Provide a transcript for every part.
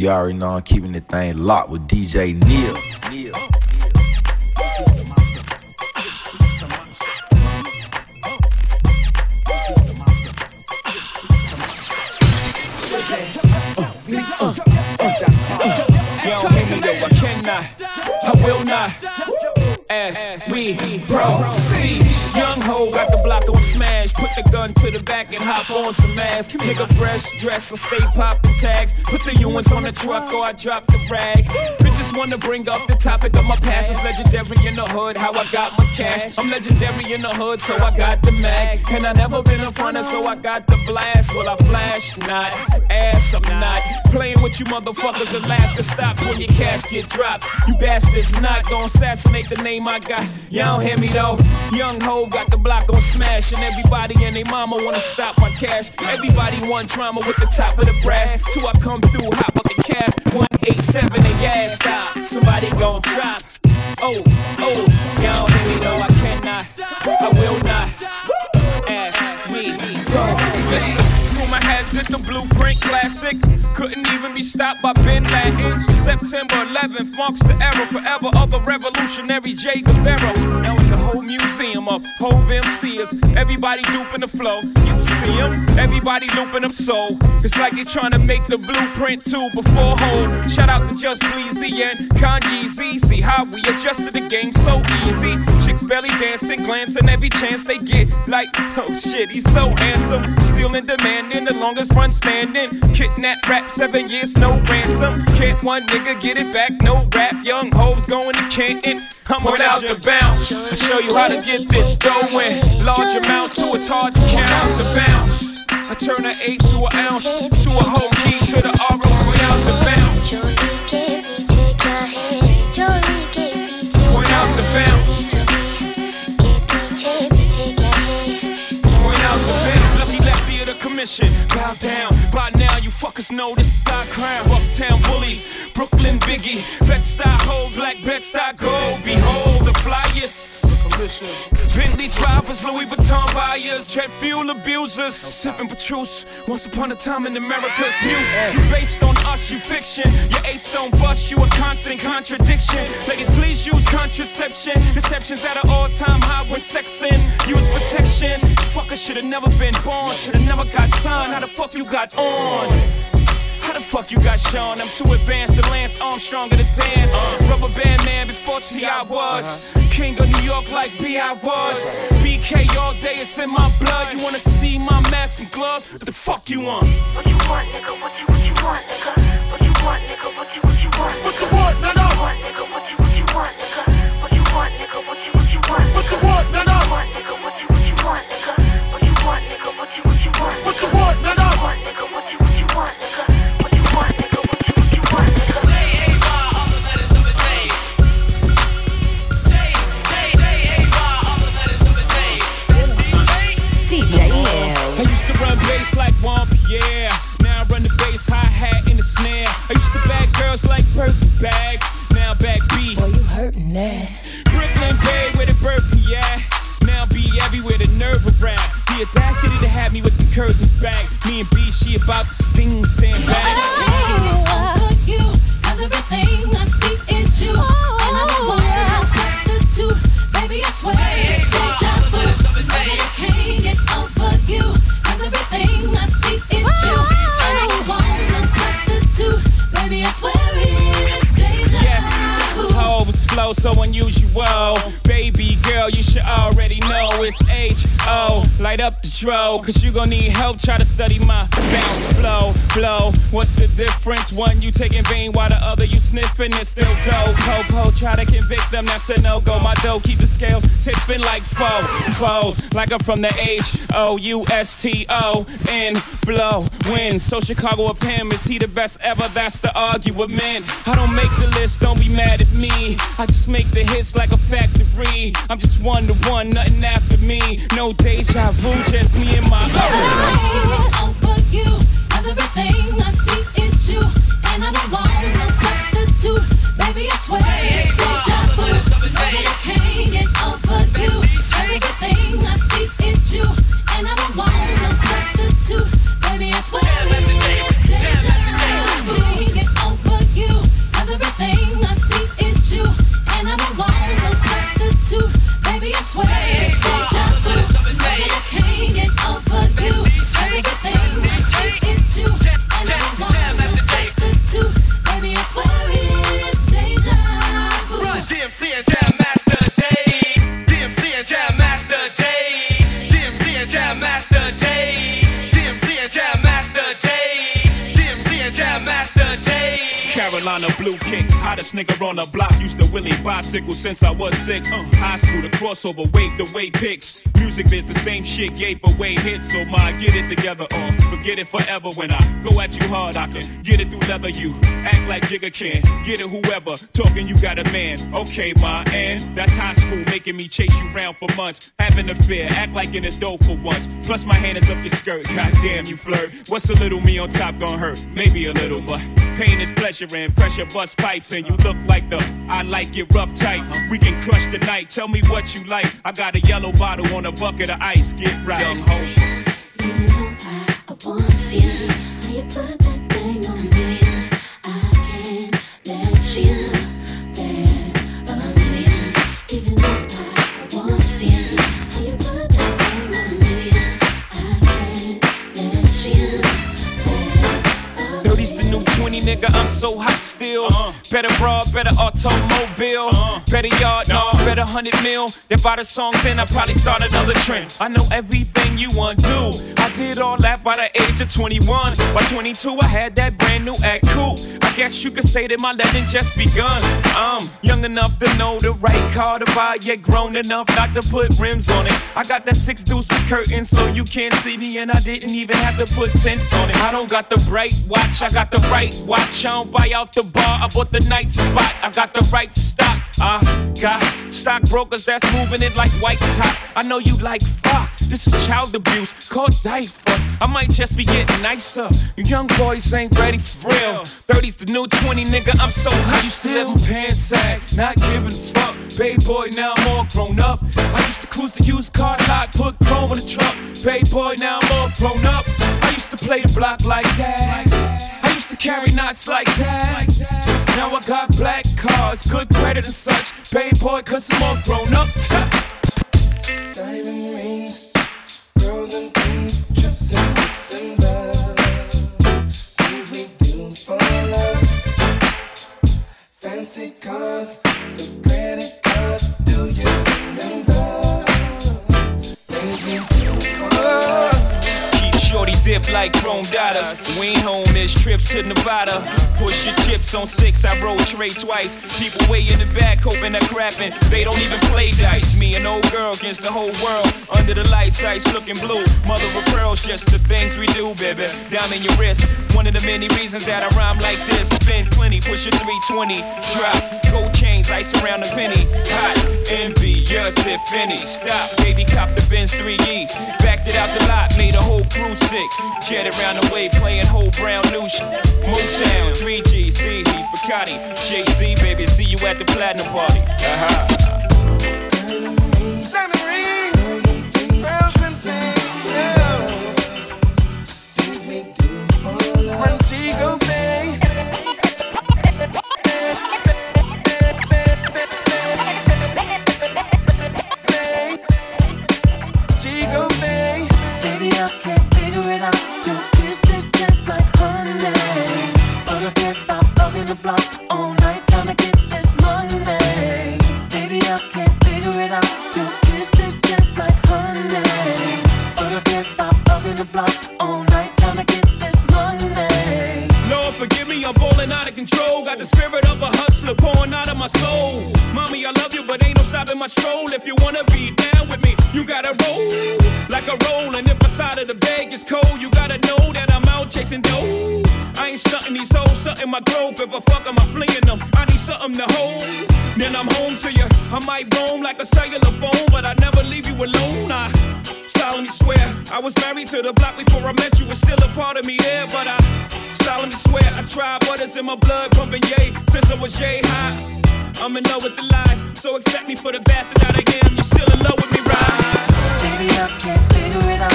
you already know I'm keeping the thing locked with DJ Neil. Neil. I I will not. As we young gun to the back and hop on some ass. Nigga fresh dress, I stay poppin' tags. Put the Ewans on the truck or I drop the rag. Bitches wanna bring up the topic of my past. It's legendary in the hood, how I got my cash. I'm legendary in the hood, so I got the mag. And I never been a fronter, so I got the blast. Will I flash? Not. Ass, I'm not. Playing with you motherfuckers, the laughter stops when your casket drops. You bastards not gonna assassinate the name I got. Y'all don't hear me though. Young ho got the block on smash, and everybody and they mama wanna stop my cash. Everybody want drama with the top of the brass. Two, I come through, hop up the calf. 187 and gas stop. Somebody gon' drop. Oh, oh, y'all hear me though. I cannot, I will not. Ask me, go. Rumor has it the blueprint classic couldn't even be stopped by Bin Laden. September 11th marks the era forever of the revolutionary J. Guevara. Now it's a whole museum of whole MCs. Everybody duping the flow. You see them, everybody looping them so. It's like they trying to make the blueprint too before hold. Shout out to Just Bleezy and Kanye Z. See how we adjusted the game so easy. Chicks belly dancing, glancing every chance they get. Like, oh shit, he's so handsome. Still in demand in the longest run standing. Kidnap rap, seven years, no ransom. Can't one nigga get it back, no rap. Young hoes going to Canton. I'm Point out the bounce. I show you how to get this dough in large amounts, too it's hard to count the bounce. I turn an eight to an ounce, to a whole key to the R without the commission. Bow down. By now you fuckers know this is our crown. Uptown bullies, Brooklyn Biggie, Bed-Stuy hold black Bed-Stuy gold. Behold the flyers. Bentley drivers, Louis Vuitton buyers, jet fuel abusers, sipping Petrus. Once upon a time in America's music, you based on us, you fiction. Your eights don't bust, you a constant contradiction. Ladies, please use contraception. Deception's at an all-time high when sexing. Use protection. Fucker should've never been born, should've never got signed. How the fuck you got on? How the fuck you got shown? I'm too advanced to Lance Armstrong to dance. Rubber band man before T.I. was. King of New York like B.I. was. BK all day, it's in my blood. You wanna see my mask and gloves? What the fuck you want? What you want, nigga? What you what you want, nigga? What you want, nigga? What you what you want? Up dro, cause you gon' need help. Try to study my bounce flow, blow. What's the difference? One you taking in vain while the other you sniffing. It's still dope. Popo try to convict them, that's a no go. My dough keep the scales tipping like foe. Foes, like I'm from the H O U S T O N. Blow, win. So Chicago of him, is he the best ever? That's the argument. I don't make the list, don't be mad at me. I just make the hits like a factory. I'm just one to one, nothing after me. No deja vu, just me and my bicycle since I was six. Uh, high school, the crossover, wave the way pics. Music is the same shit, gave away hits. So my get it together, or forget it forever. When I go at you hard, I can get it through leather. You act like Jigga can, get it whoever. Talking, you got a man. Okay, my and that's high school, making me chase you round for months. Having a fear, act like in a dough for once. Plus my hand is up your skirt. Goddamn, you flirt. What's a little me on top gonna hurt? Maybe a little, but pain is pleasure and pressure bust pipes. And you look like the I like it rough tight. We can crush the night. Tell me what you like. I got a yellow bottle on a bucket of ice. Get right. Young ho. You know I, I want to see how you put that thing on me. I can't let you the new 20, nigga. I'm so hot still. Uh-huh. Better broad, better automobile. Uh-huh. Better yard, no, better 100 mil. They buy the songs and I probably start another trend. I know everything you want do. I did all that by the age of 21. By 22, I had that brand new act cool. I guess you could say that my legend just begun. I'm young enough to know the right car to buy, yet grown enough not to put rims on it. I got that six deuce with curtains so you can't see me, and I didn't even have to put tents on it. I don't got the bright watch, I got the right watch. I don't buy out the bar, I bought the night spot. I got the right stock. I got stockbrokers that's moving it like white tops. I know you like fuck. This is child abuse, called diapers. I might just be getting nicer. You young boys ain't ready for real. 30's the new 20, nigga. I'm so hot. Used to live in pants sag, not giving a fuck. Baby boy, now I'm all grown up. I used to cruise the used car lot, put chrome in the trunk. Baby boy, now I'm all grown up. I used to play the block like that. Carry knots like that. Now I got black cards, good credit and such. Baby boy, cause I'm all grown up. Diamond rings, girls and things, trips and that. Things we do for love. Fancy cars, like chrome dollars. We ain't home, there's trips to Nevada. Push your chips on six, I roll trade twice. People way in the back hoping they're crapping. They don't even play dice. Me and old girl against the whole world. Under the lights, ice looking blue. Mother of pearls, just the things we do, baby. Down in your wrist. One of the many reasons that I rhyme like this. Spend plenty, push a 320. Drop, gold chains, ice around the penny. Hot, envious if any. Stop, baby, cop the Benz 3E. Backed it out the lot, made a whole sick. Jet around the way, playing whole brown new shit. Motown, 3G, CDs, Bacardi. Jay Z, baby, see you at the platinum party. Uh-huh. Diamond the bag is cold, you gotta know that I'm out chasing dough. I ain't stunting these hoes, stunting my growth. If I fuck 'em, I'm flinging them. I need something to hold. Then I'm home to you. I might roam like a cellular phone, but I never leave you alone. I solemnly swear I was married to the block before I met you. It's still a part of me there, but I solemnly swear I tried butters in my blood, pumping yay since I was yay high. I'm in love with the life, so accept me for the bastard that I am. You're still in love with me, right? Baby, I can't figure it out.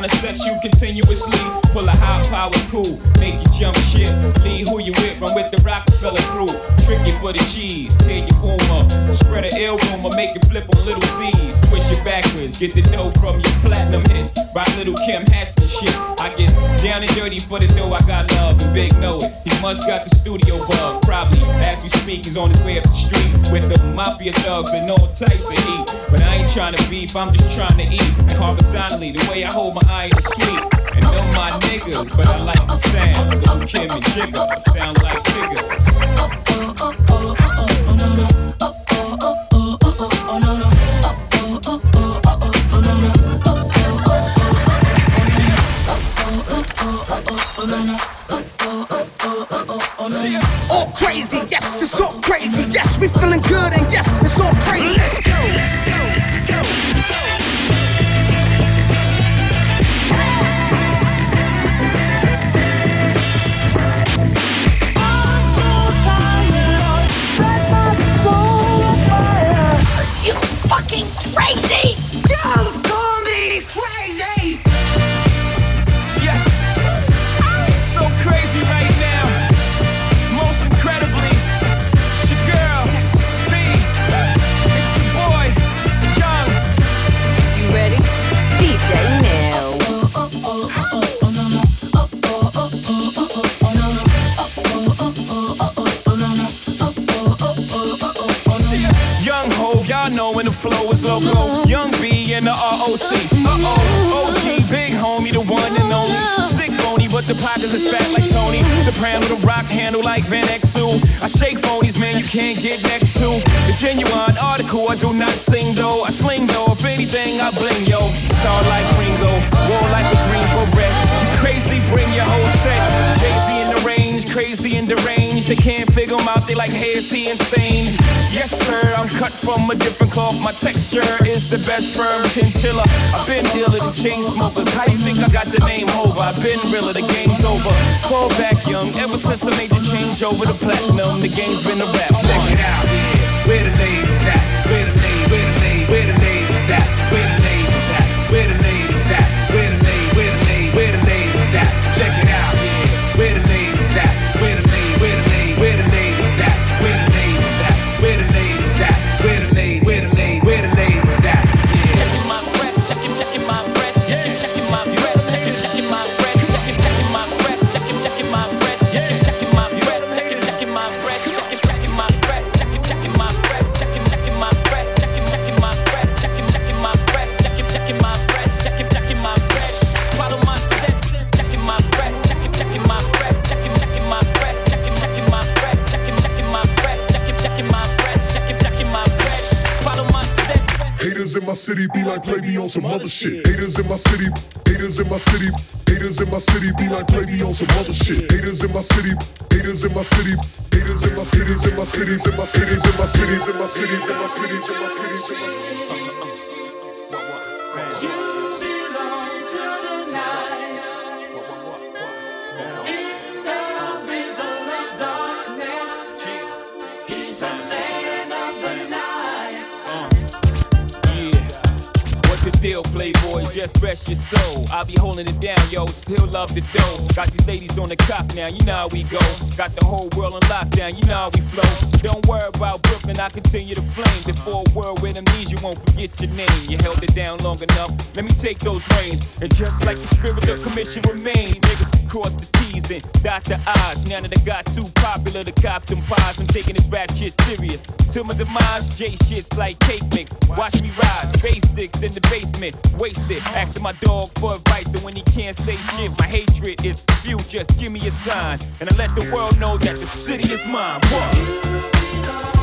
Trying to set you continuously? Pull a high power cool, make you jump shit. Lead who you with, run with the Rockefeller crew. Trick you for the cheese, tear your up. Spread a ill rumor, make it flip on little C's. Twist it backwards, get the dough from your platinum hits. Rock little Kim hats and shit. I get down and dirty for the dough. I got love and big know it. He must got the studio bug. Probably as we speak, he's on his way up the street with the mafia thugs and all types of heat. But I ain't trying to beef, I'm just trying to eat. And horizontally, the way I hold my eye is sweet. And them my niggas, but I like the sound. Little Kim and Jigga sound like figures. All crazy. Yes, it's all crazy. Yes, we feeling good, and yes, it's all crazy. Can't get next to. The genuine article, I do not sing though. I sling though, if anything, I bling yo. Star like Ringo, war like a Greensboro Rex. You crazy, bring your whole set. Jay Z in the range, crazy and deranged. They can't figure him out, they like, hey, is he insane? Yes, sir, I'm cut from a different cloth. My texture is the best firm chinchilla. I've been dealing with chain smokers. How you think I got the name over? I've been realer, the game's over. Fall back young, ever since I made the change over to platinum, the game's been a rap. Check it out, yeah. Where the ladies at? Be like play me on some other shit. Haters in my city, haters in my city, haters in my city be like play me on some other shit. Haters in my city, haters in my city, haters in my cities, in my cities, in my cities, in my cities, in my cities, in my cities, in my cities, in my cities. Just rest your soul. I'll be holding it down, yo. Still love the dough. Got these ladies on the cop now, you know how we go. Got the whole world on lockdown, you know how we flow. Don't worry about Brooklyn, I continue to flame. Before a world with amnesia won't forget your name. You held it down long enough. Let me take those reins. And just like the spirit of commission remains, niggas cross the T's and dot the I's. Now that I got too popular to cop them pies, I'm taking this rap shit serious. Till my demise, J shit's like cake mix. Watch me rise, basics in the basement, wasted. Asking my dog for advice, and when he can't say shit, my hatred is few. Just give me a sign, and I let the world know that the city is mine. What?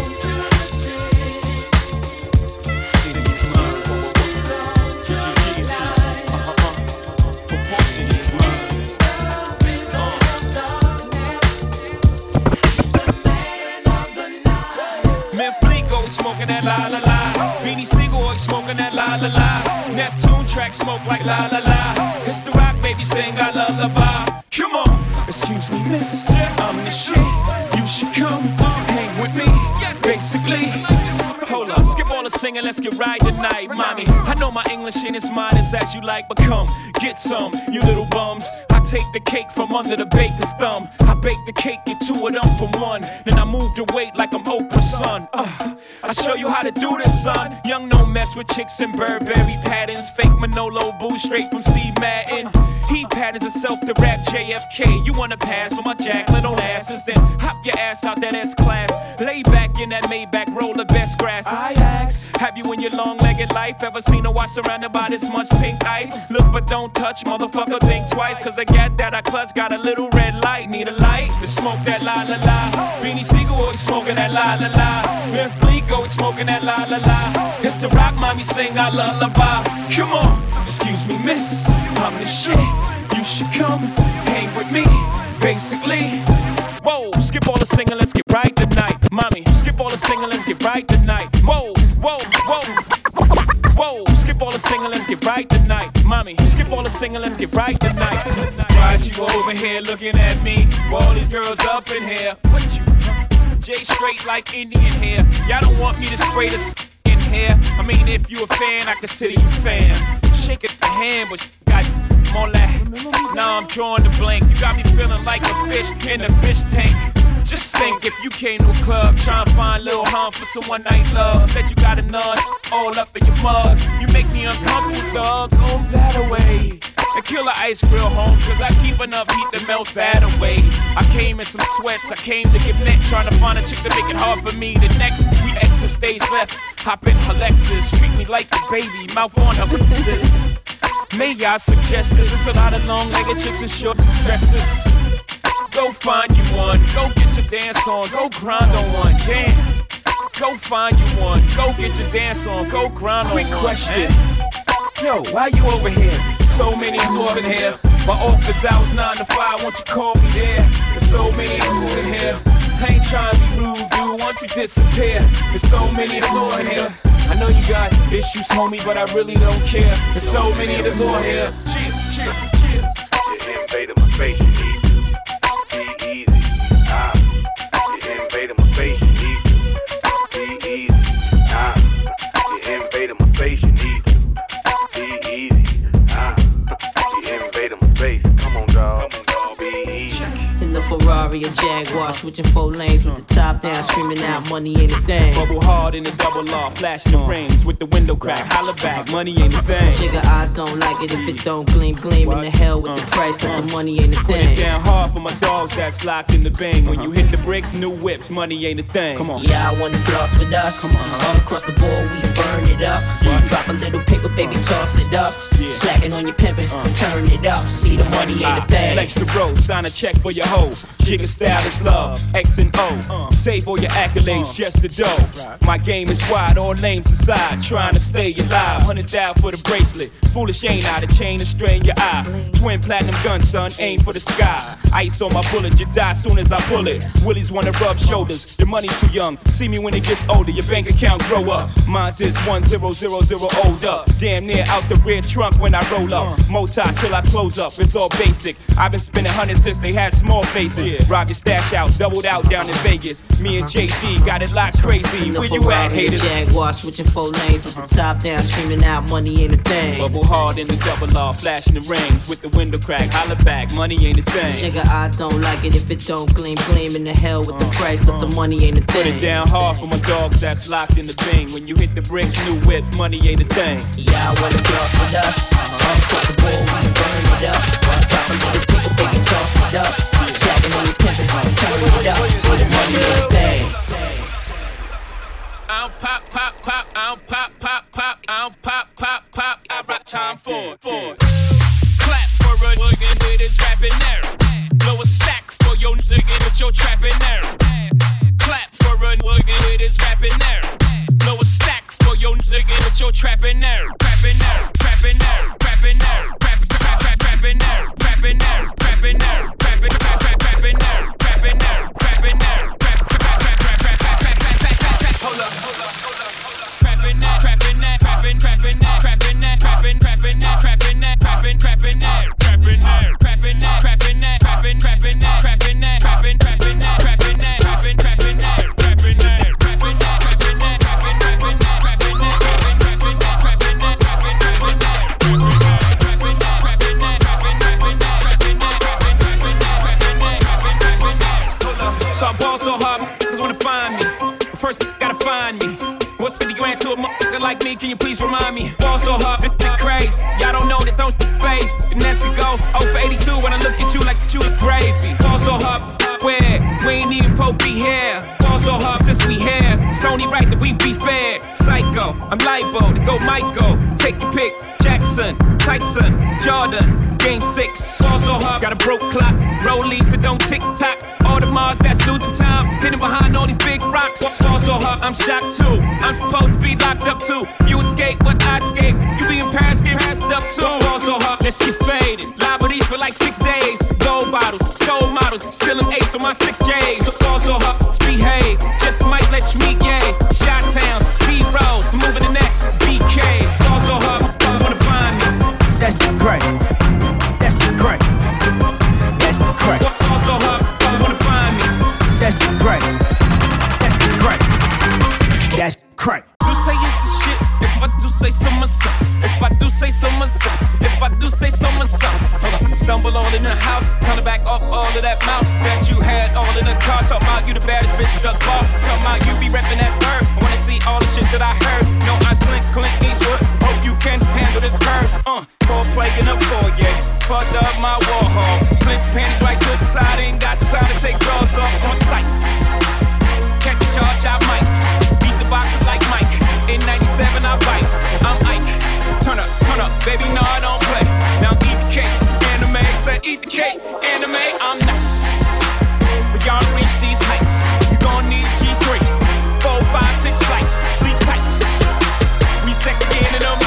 Smoking that la la la. Beanie Sigel smoking that la la la. Neptune track smoke like la la la. It's the rock baby sing I lullaby. Come on, excuse me, miss. I'm the shit. You should come hang with me. Basically, hold up, skip all the singing, let's get right tonight, mommy. I know my English ain't as modest as you like, but come, get some, you little bums. Take the cake from under the baker's thumb. I bake the cake, get two of them for one. Then I move the weight like I'm Oprah's son. Uh, I show you how to do this, son. Young no mess with chicks and Burberry patterns. Fake Manolo boo straight from Steve Madden. He patterns himself to rap JFK. You wanna pass for my Jacqueline on asses? Then hop your ass out that S class. Lay back in that Maybach, roll the best grass. I ask, have you in your long legged life ever seen a watch surrounded by this much pink ice? Look but don't touch, motherfucker, think twice. Cause the that I clutch got a little red light. Need a light to smoke that la la la. Beanie Sigel always smoking that la la la. Bleek always smoking that la la la. It's the rock mommy sing our lullaby. Come on, excuse me, miss. I'm the shit. You should come hang with me, basically. Whoa, skip all the singing, let's get right tonight. Mommy, skip all the singing, let's get right tonight. Whoa, whoa, whoa. Whoa, skip all the singing, let's get right tonight. Mommy, skip all the singing, let's get right tonight. Why you over here looking at me? All these girls up in here. What you? J straight like Indian hair. Y'all don't want me to spray the in here. I mean, if you a fan, I consider you fan. Shake it the hand, but you got more that. Now I'm drawing the blank. You got me feeling like a fish in a fish tank. Just think if you came to a club trying to find little hum for some one night love. Said you got a nut all up in your mug. You make me uncomfortable, dog. Go that away. And kill the ice grill home, cause I keep enough heat to melt that away. I came in some sweats, I came to get neck, trying to find a chick to make it hard for me. The next, we exit stage left, hop in her Lexus, treat me like a baby, mouth on her this. May I suggest this? It's a lot of long legged chicks in short dresses. Go find one, go get your dance on, go grind on one, damn. Go find you one, go get your dance on, go grind Quick on one. Quick question. Yo, why you over here? So many who's in here. My office hours 9 to 5, won't you call me there? There's so many who's in here. I ain't trying to be rude, dude, won't you disappear? There's so many that's all here. I know you got issues, homie, but I really don't care. There's so many that's all here. Chill, chill, chill. You invaded my space, you invaded my space, In the Ferrari or Jaguar, switching four lanes with the top down, screaming out money ain't a thing. Bubble hard in the double law, flashing the rings with the window crack. Holla back, money ain't a thing. Jigga, I don't like it if it don't gleam, gleam in the hell with the uh, price, cause the uh. money ain't a Put it thing. down hard for my dogs that's locked in the bang. When you hit the bricks, new whips, money ain't a thing. Come on. Yeah, I wanna floss with us. Come on, all across the board, we burn it up. Drop a little paper, baby, uh. toss it up. Slacking on your pimpin', turn it up. See the money ain't a ah. thing. Flex the road, sign a check for your hoe. Jigga style is love, X and O. Save all your accolades, uh. just the dough. My game is wide, all names aside. Trying to stay alive, hundred thousand for the bracelet. Foolish ain't I, the chain to strain your eye. Twin platinum gun, son, aim for the sky. Ice on my bullet, you die soon as I pull it. Willies wanna rub shoulders, the money's too young. See me when it gets older, your bank account grow up. Mine's is one zero zero zero old up. Damn near out the rear trunk when I roll up. Uh. Moti till I close up, it's all basic. I've been spending hundred since they had small faces. Rob your stash out, doubled out down in Vegas. Me and uh-huh. JD got it locked crazy. In the Where you at, haters? Jaguar, switching four lanes with the uh-huh. top down, screaming out money ain't a thing. Bubble hard in the double law, flashing the rings with the window crack. Holla back, money ain't a thing. Jigga, I don't like it if it don't gleam, gleam in the hell with the uh-huh. price, but the money ain't a Put thing. it down hard for my dogs that's locked in the bing. When you hit the bricks, new whip, money ain't a thing. Yeah, I wanna floss with us. All across the board, we burn it up. Drop a little paper, baby, toss it up. Slacking on. I'll pop, pop, pop, I'll pop, pop, pop, I'll pop, pop, pop. I got time for for. Clap for a nigga with his rapping there. Blow stack for your nigga with your trapping there. Clap for a nigga with his rapping there. Blow stack for your nigga with your trapping there. Trapping there, trapping there, like me? Can you please remind me? Fall so hard, it's crazy. Y'all don't know that don't phase. And that's could go 0 for 82 when I look at you like you the gravy. Fall so hard, where we ain't even Pope be here. Fall so hard since we here. It's only right that we be fair. Psycho, I'm libo to go Michael. Take your pick. Jackson, Tyson, Jordan. Game six, fall so hard, got a broke clock. Rollies that don't tick tock. All the Mars Hard, I'm shocked too. I'm supposed to be locked up too. You escape, but I escape. You be in Paris, get passed up too. Fall so hard, let's get faded. Liberties for like six days. Gold bottles, soul models, spilling ace on my six J's. All in the car. Talk about you the baddest bitch thus far. Talk about you be reppin' that bird. I wanna see all the shit that I heard. No, I slink Clint Eastwood. Hope you can handle this curve. Uh, four plaguing up four, yeah. Fucked up my Warhol. Slip panties right to the side. Ain't got time to take drawers off on sight. Catch a charge, I might. Beat the boxer like Mike. In 97, I bite. I'm Ike. Turn up, turn up, baby, no, I don't play. Now eat the cake, Anna Mae. Say eat the cake, Anna Mae. I'm nice. Y'all reach these heights, you gon' need a G3. Four, five, six flights, sleep tight. We sex again in the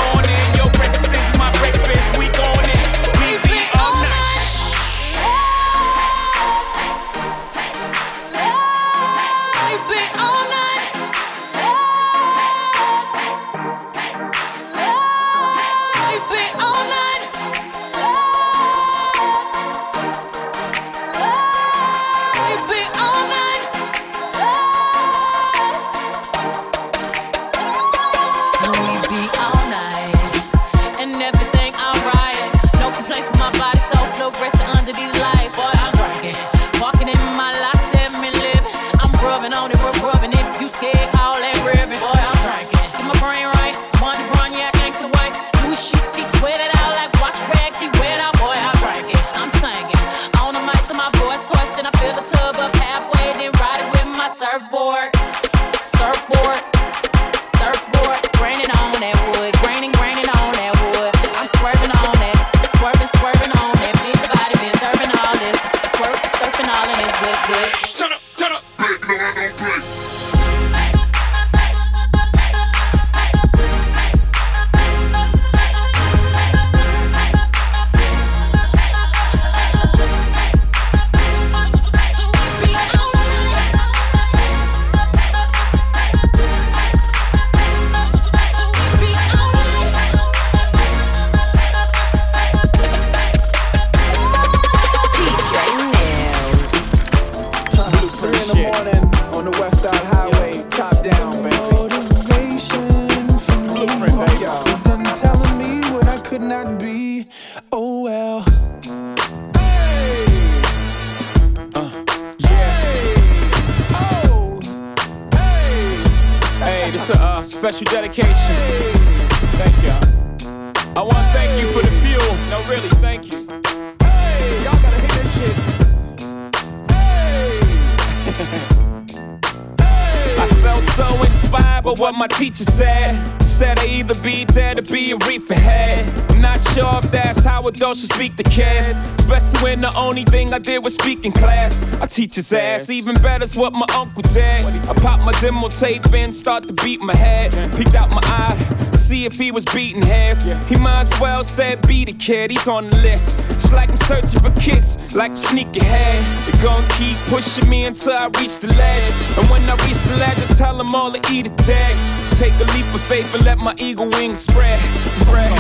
so by what my teacher said. Said I either be dead or be a reefer head. I'm not sure if that's how adults should speak to kids. Especially when the only thing I did was speak in class. I teach his ass. Even better's what my uncle did. I pop my demo tape in, start to beat my head. Peeked out my eye, see if he was beating heads. He might as well said be the kid, he's on the list. It's like I'm searching for kids, like sneak ahead. They gon' keep pushing me until I reach the ledge. And when I reach the ledge, I tell them all to eat a tag. Take a leap of faith and let my eagle wings spread. Spread.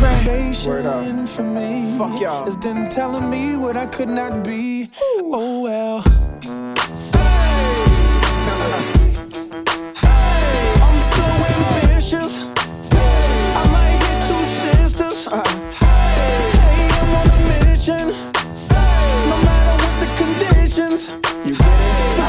Motivation for me. Fuck y'all. It's done telling me what I could not be. Oh well. I'm so ambitious. I might hit two sisters. Uh, Hey, I'm on a mission. No matter what the conditions. You get it?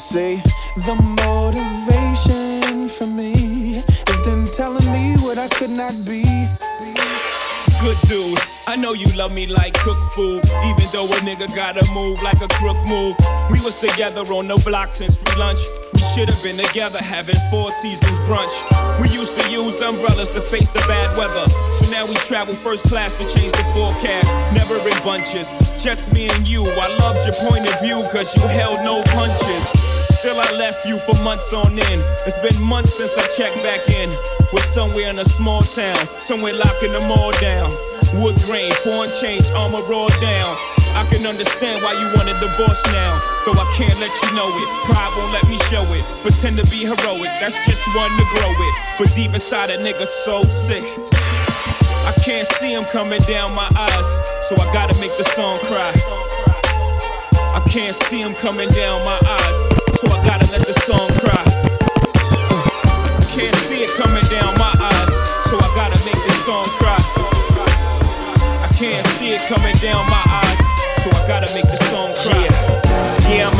See, the motivation for me is them telling me what I could not be. Good dude, I know you love me like cook food. Even though a nigga gotta move like a crook move. We was together on the block since free lunch. We should have been together having four seasons brunch. We used to use umbrellas to face the bad weather. So now we travel first class to change the forecast. Never in bunches, just me and you. I loved your point of view, cause you held no punches. Still, I left you for months on end. It's been months since I checked back in. We're somewhere in a small town, somewhere locking them all down. Wood grain, foreign change, armor rolled down. I can understand why you wanted divorce now. Though I can't let you know it. Pride won't let me show it. Pretend to be heroic, that's just one to grow it. But deep inside a nigga so sick. I can't see him coming down my eyes, so I gotta make the song cry. I can't see him coming down my eyes, so I gotta let the song cry. I can't see it coming down my eyes, so I gotta make the song cry. I can't see it coming down my eyes, so I gotta make the song cry. Yeah, I'm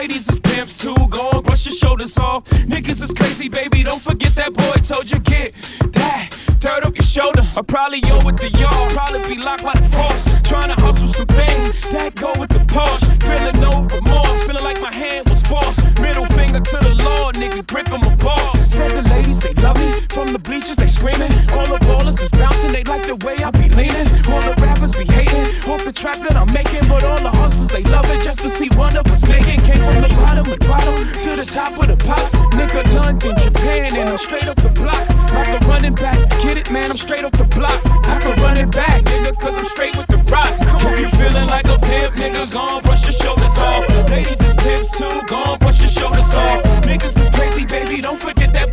Ladies is pimps too, go on, brush your shoulders off. Niggas is crazy, baby, don't forget that boy told you get that. Dirt up your shoulder. I probably owe it to y'all. Probably be locked by the force. Trying to hustle some things that go with the Porsche. Feeling no remorse. Feeling like my hand was forced. Middle finger to the law, nigga, gripping my balls. Said the ladies, they love me. From the bleachers, they screaming. All the ballers is bouncing. They like the way I be leaning. All the rappers be hating. Off the trap that I'm making. But all the hustlers, they love it just to see one of us making. Came from the bottom of the bottom to the top of the pops. Nigga, London, Japan, and I'm straight off the block. Like a running back. Get it, man, I'm straight off the block. I can run it back, nigga, cause I'm straight with the rock. Come if you feeling like a pimp, nigga, go on, brush your shoulders off. Ladies is pimps too, go on, brush your shoulders off. Niggas is crazy, baby, don't forget that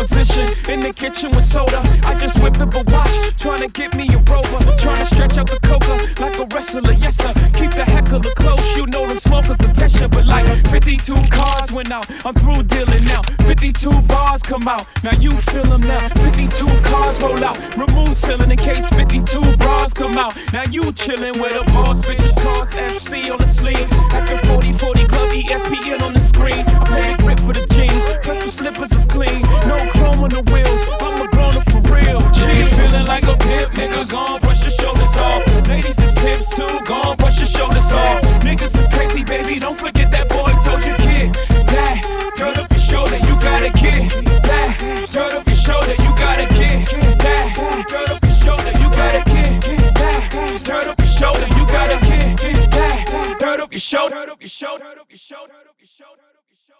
position in the kitchen with soda. I just whipped up a watch, trying to get me a rover. Trying to stretch out the coca like a wrestler, yes sir. Keep the heck of heckler close, you know them smokers attention. But like 52 cards went out, I'm through dealing now. 52 bars come out, now you feel them now. 52 cards roll out, remove ceiling in case 52 bras come out. Now you chillin' with a boss, bitch, cards FC on the sleeve. At the 40 40 Club, ESPN on the screen. I pay the grip for the jeans, plus the slippers is clean. No chrome on the wheels. I'm a grown for real. Nigga feeling like a pimp, nigga. Gone, brush your shoulders off. Ladies is pimps too. Gone, brush your shoulders off. Niggas is crazy, baby. Don't forget that boy told you, kid. That turn up your shoulder, you got a kid. That turn up your shoulder, you got a kid. That turn up your shoulder, you got a kid. That turn up your shoulder, you got a kid. That turn up your shoulder, turn up your shoulder, turn up your shoulder.